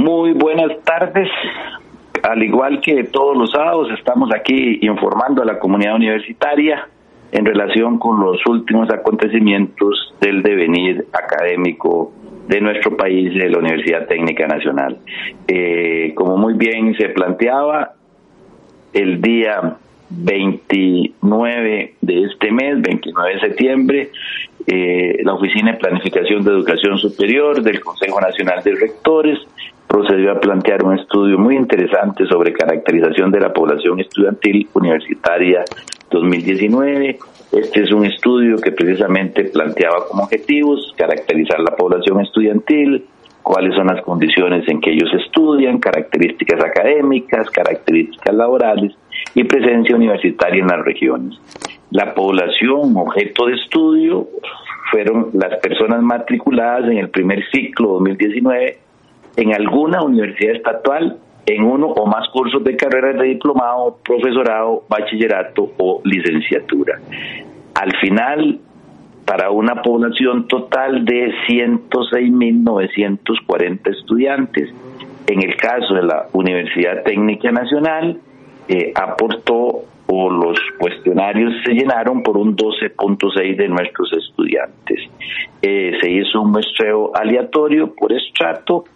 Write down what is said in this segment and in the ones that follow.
Muy buenas tardes. Al igual que todos los sábados, estamos aquí informando a la comunidad universitaria en relación con los últimos acontecimientos del devenir académico de nuestro país, de la Universidad Técnica Nacional. Eh, como muy bien se planteaba, el día 29 de este mes, 29 de septiembre, eh, la Oficina de Planificación de Educación Superior del Consejo Nacional de Rectores procedió a plantear un estudio muy interesante sobre caracterización de la población estudiantil universitaria 2019. Este es un estudio que precisamente planteaba como objetivos caracterizar la población estudiantil, cuáles son las condiciones en que ellos estudian, características académicas, características laborales y presencia universitaria en las regiones. La población objeto de estudio fueron las personas matriculadas en el primer ciclo 2019 en alguna universidad estatal en uno o más cursos de carreras de diplomado, profesorado, bachillerato o licenciatura. Al final, para una población total de 106.940 estudiantes. En el caso de la Universidad Técnica Nacional, eh, aportó o los cuestionarios se llenaron por un 12.6 de nuestros estudiantes. Eh, se hizo un muestreo aleatorio por estrato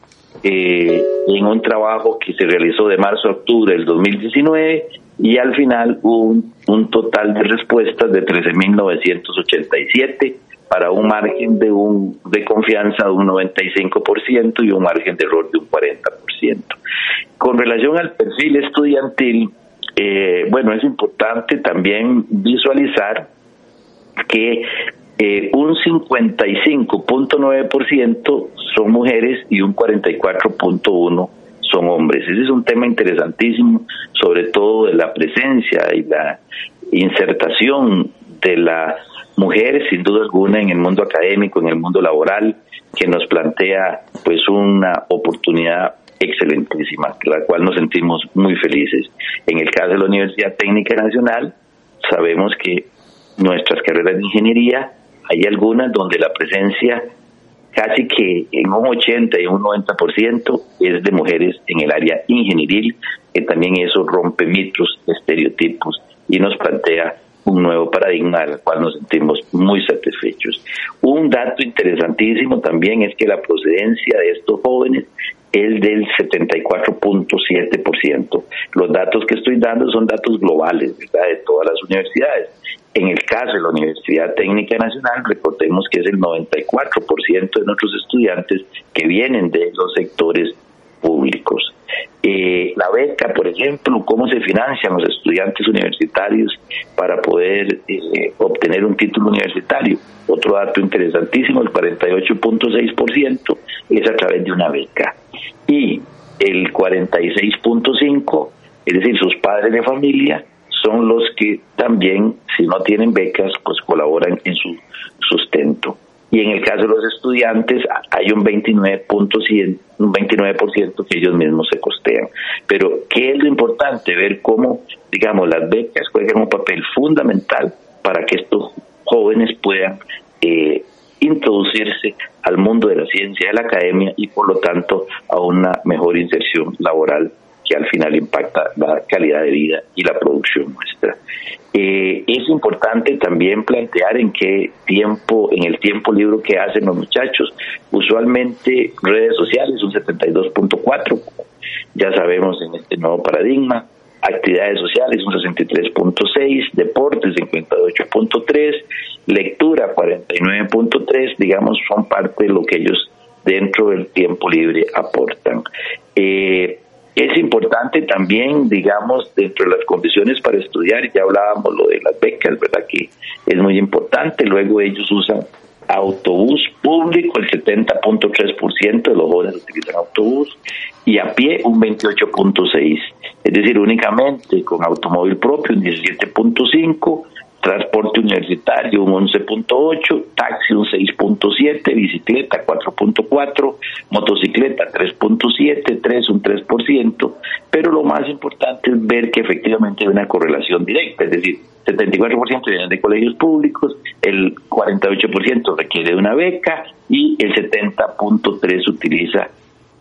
eh, en un trabajo que se realizó de marzo a octubre del 2019 y al final hubo un, total de respuestas de 13.987 para un margen de un de confianza de un 95% y un margen de error de un 40%. Con relación al perfil estudiantil, eh, bueno, es importante también visualizar que eh, un 55.9% son mujeres y un 44.1% son hombres. Ese es un tema interesantísimo, sobre todo de la presencia y la insertación de la mujer, sin duda alguna, en el mundo académico, en el mundo laboral, que nos plantea pues una oportunidad excelentísima, la cual nos sentimos muy felices. En el caso de la Universidad Técnica Nacional, sabemos que nuestras carreras de ingeniería hay algunas donde la presencia casi que en un 80 y un 90% es de mujeres en el área ingenieril, que también eso rompe mitos, estereotipos y nos plantea un nuevo paradigma al cual nos sentimos muy satisfechos. Un dato interesantísimo también es que la procedencia de estos jóvenes es del 74.7%. Los datos que estoy dando son datos globales, ¿verdad? De todas las universidades. En el caso de la Universidad Técnica Nacional, recordemos que es el 94% de nuestros estudiantes que vienen de los sectores públicos. Eh, la beca, por ejemplo, cómo se financian los estudiantes universitarios para poder eh, obtener un título universitario. Otro dato interesantísimo, el 48.6% es a través de una beca y el 46.5, es decir, sus padres de familia, son los que también, si no tienen becas, pues colaboran en su sustento. Y en el caso de los estudiantes hay un 29%, un 29% que ellos mismos se costean. Pero, ¿qué es lo importante? Ver cómo, digamos, las becas juegan un papel fundamental para que estos jóvenes puedan eh, introducirse al mundo de la ciencia, de la academia y por lo tanto a una mejor inserción laboral que al final impacta la calidad de vida y la producción nuestra. Eh, es importante también plantear en qué tiempo, en el tiempo libre que hacen los muchachos. Usualmente redes sociales un 72.4, ya sabemos en este nuevo paradigma, actividades sociales un 63.6, deportes 58.3, lectura 49.3, digamos, son parte de lo que ellos dentro del tiempo libre aportan. Eh, es importante también, digamos, dentro de las condiciones para estudiar, ya hablábamos lo de las becas, ¿verdad? Que es muy importante. Luego ellos usan autobús público, el 70.3% de los jóvenes utilizan autobús, y a pie un 28.6%. Es decir, únicamente con automóvil propio un 17.5%, transporte universitario un 11.8, taxi un 6.7, bicicleta 4.4, motocicleta 3.7, 3 un 3%, pero lo más importante es ver que efectivamente hay una correlación directa, es decir, 74% vienen de colegios públicos, el 48% requiere una beca y el 70.3 utiliza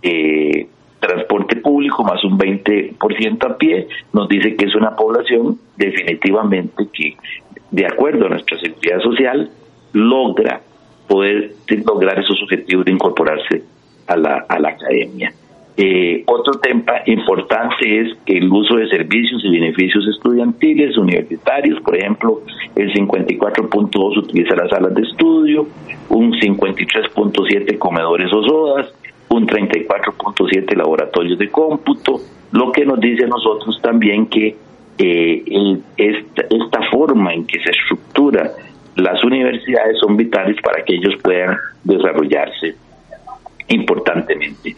eh, transporte público más un 20% a pie, nos dice que es una población definitivamente que de acuerdo a nuestra seguridad social, logra poder lograr esos objetivos de incorporarse a la, a la academia. Eh, otro tema importante es que el uso de servicios y beneficios estudiantiles, universitarios, por ejemplo, el 54.2 utiliza las salas de estudio, un 53.7 comedores o sodas, un 34.7 laboratorios de cómputo, lo que nos dice a nosotros también que eh, esta, esta forma en que se estructura las universidades son vitales para que ellos puedan desarrollarse importantemente.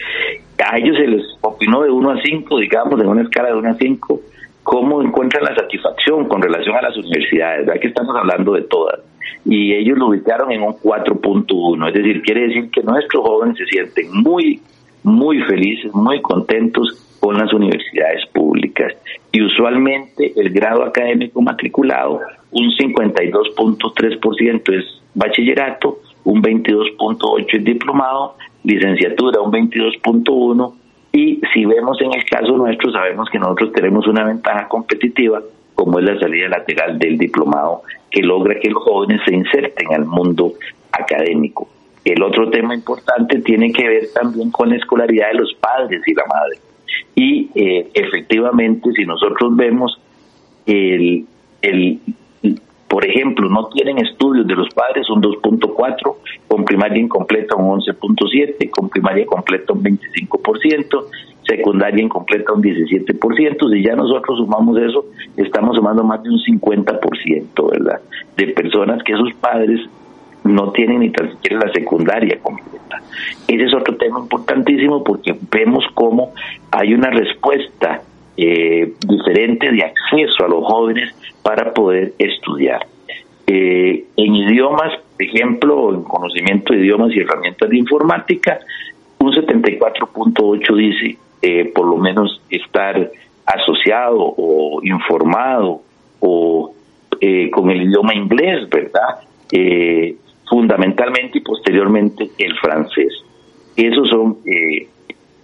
A ellos se les opinó de 1 a 5, digamos, en una escala de 1 a 5, cómo encuentran la satisfacción con relación a las universidades, ¿verdad? Que estamos hablando de todas. Y ellos lo ubicaron en un 4.1, es decir, quiere decir que nuestros jóvenes se sienten muy, muy felices, muy contentos con las universidades públicas. Y usualmente el grado académico matriculado, un 52.3% es bachillerato, un 22.8% es diplomado, licenciatura un 22.1% y si vemos en el caso nuestro, sabemos que nosotros tenemos una ventaja competitiva, como es la salida lateral del diplomado, que logra que los jóvenes se inserten al mundo académico. El otro tema importante tiene que ver también con la escolaridad de los padres y la madre. Y eh, efectivamente, si nosotros vemos el, el, por ejemplo, no tienen estudios de los padres un 2.4, con primaria incompleta un 11.7, con primaria completa un 25%, secundaria incompleta un 17%, si ya nosotros sumamos eso, estamos sumando más de un 50%, ¿verdad? De personas que sus padres no tienen ni tan siquiera la secundaria completa. Ese es otro tema importantísimo porque vemos cómo hay una respuesta eh, diferente de acceso a los jóvenes para poder estudiar. Eh, en idiomas, por ejemplo, en conocimiento de idiomas y herramientas de informática, un 74.8 dice eh, por lo menos estar asociado o informado o con el idioma inglés, ¿verdad? fundamentalmente y posteriormente el francés. Esos son eh,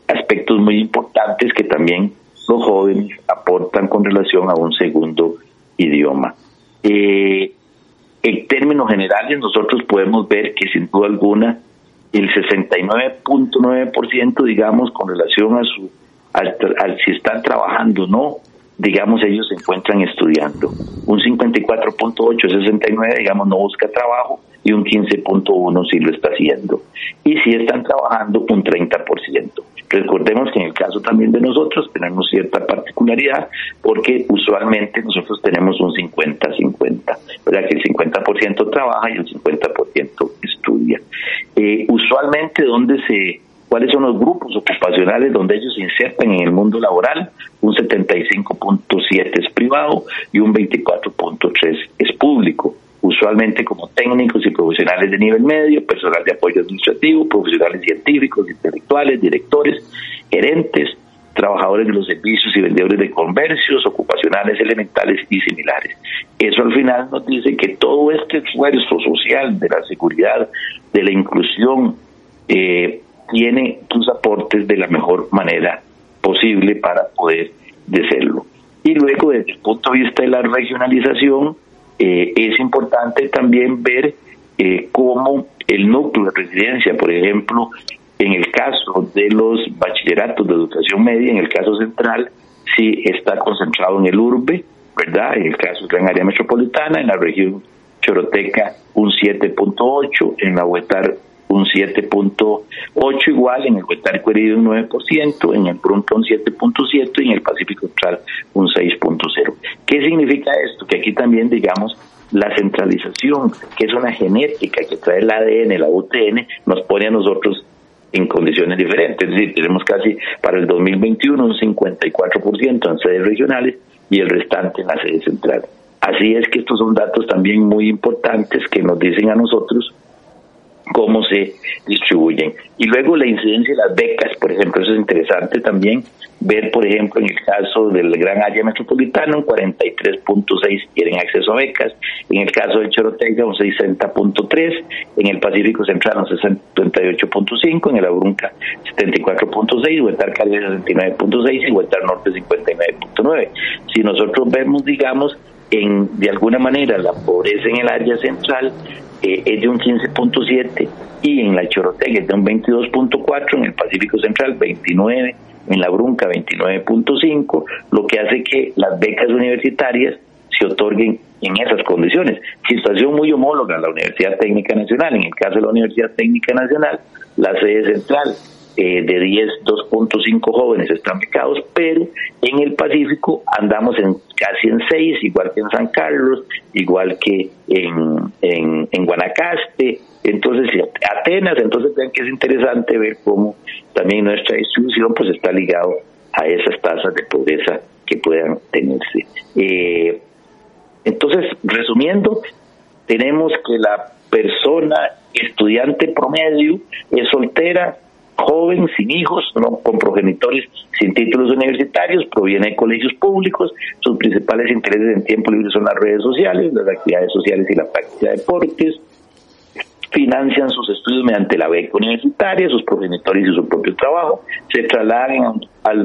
aspectos muy importantes que también los jóvenes aportan con relación a un segundo idioma. Eh, en términos generales, nosotros podemos ver que sin duda alguna el 69.9%, digamos, con relación a su al, si están trabajando o no, digamos, ellos se encuentran estudiando. Un 54.8, 69, digamos, no busca trabajo y un 15.1 sí lo está haciendo. Y si están trabajando un 30%. Recordemos que en el caso también de nosotros tenemos cierta particularidad porque usualmente nosotros tenemos un 50-50, ¿verdad? Que el 50% trabaja y el 50% estudia. Eh, usualmente donde se cuáles son los grupos ocupacionales donde ellos se insertan en el mundo laboral. Un 75.7 es privado y un 24.3 es público. Usualmente como técnicos y profesionales de nivel medio, personal de apoyo administrativo, profesionales científicos, intelectuales, directores, gerentes, trabajadores de los servicios y vendedores de comercios, ocupacionales elementales y similares. Eso al final nos dice que todo este esfuerzo social de la seguridad, de la inclusión, eh, tiene tus aportes de la mejor manera posible para poder hacerlo. Y luego, desde el punto de vista de la regionalización, eh, es importante también ver eh, cómo el núcleo de residencia, por ejemplo, en el caso de los bachilleratos de educación media, en el caso central, sí está concentrado en el urbe, ¿verdad? En el caso de la área metropolitana, en la región choroteca un 7.8, en la Huetar un 7.8 igual, en el Huetarco Herido un 9%, en el Brunca un 7.7 y en el Pacífico Central un 6.0. ¿Qué significa esto? Que aquí también, digamos, la centralización, que es una genética que trae el ADN, la UTN, nos pone a nosotros en condiciones diferentes. Es decir, tenemos casi para el 2021 un 54% en sedes regionales y el restante en la sede central. Así es que estos son datos también muy importantes que nos dicen a nosotros cómo se distribuyen. Y luego la incidencia de las becas, por ejemplo, eso es interesante también ver, por ejemplo, en el caso del Gran Área Metropolitana, un 43.6 tienen acceso a becas, en el caso de Chorotega un 60.3, en el Pacífico Central un 68.5, en el Abrunca 74.6, Huetar Caribe 69.6 y Huetar Norte 59.9. Si nosotros vemos, digamos, en, de alguna manera la pobreza en el área central eh, es de un 15.7 y en la Chorotega es de un 22.4, en el Pacífico Central 29, en la Brunca 29.5, lo que hace que las becas universitarias se otorguen en esas condiciones. Situación muy homóloga a la Universidad Técnica Nacional. En el caso de la Universidad Técnica Nacional, la sede central eh, de 10, 2.5 jóvenes están becados, pero en el Pacífico andamos en casi en 6, igual que en San Carlos, igual que en, en, Guanacaste, entonces Atenas, entonces vean que es interesante ver cómo también nuestra distribución pues está ligado a esas tasas de pobreza que puedan tenerse. Eh, entonces, resumiendo, tenemos que la persona estudiante promedio es soltera, joven, sin hijos, no con progenitores sin títulos universitarios, proviene de colegios públicos, sus principales intereses en tiempo libre son las redes sociales, las actividades sociales y la práctica de deportes, financian sus estudios mediante la beca universitaria, sus progenitores y su propio trabajo, se trasladan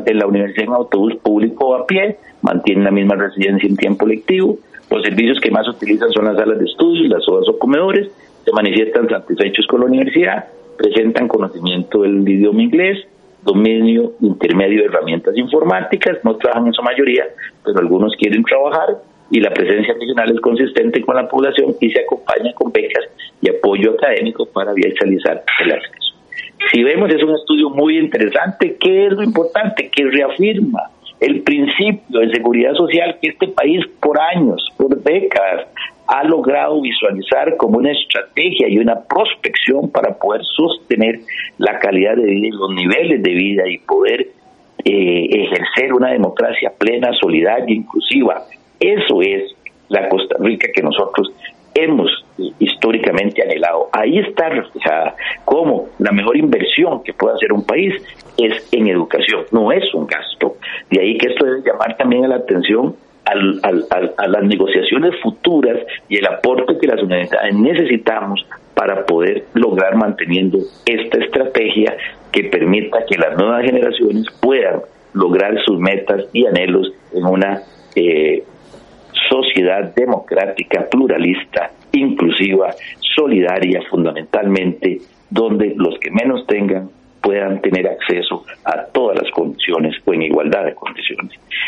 en, la universidad en autobús público o a pie, mantienen la misma residencia en tiempo lectivo, los servicios que más utilizan son las salas de estudio, las horas o comedores, se manifiestan satisfechos con la universidad, presentan conocimiento del idioma inglés, dominio intermedio de herramientas informáticas, no trabajan en su mayoría, pero algunos quieren trabajar y la presencia regional es consistente con la población y se acompaña con becas y apoyo académico para virtualizar el acceso. Si vemos, es un estudio muy interesante. ¿Qué es lo importante? Que reafirma el principio de seguridad social que este país por años, por décadas, ha logrado visualizar como una estrategia y una prospección para poder sostener la calidad de vida y los niveles de vida y poder eh, ejercer una democracia plena, solidaria inclusiva. Eso es la Costa Rica que nosotros hemos eh, históricamente anhelado. Ahí está reflejada cómo la mejor inversión que puede hacer un país es en educación, no es un gasto. De ahí que esto debe llamar también a la atención a las negociaciones futuras y el aporte que las universidades necesitamos para poder lograr manteniendo esta estrategia que permita que las nuevas generaciones puedan lograr sus metas y anhelos en una eh, sociedad democrática, pluralista, inclusiva, solidaria fundamentalmente, donde los que menos tengan puedan tener acceso a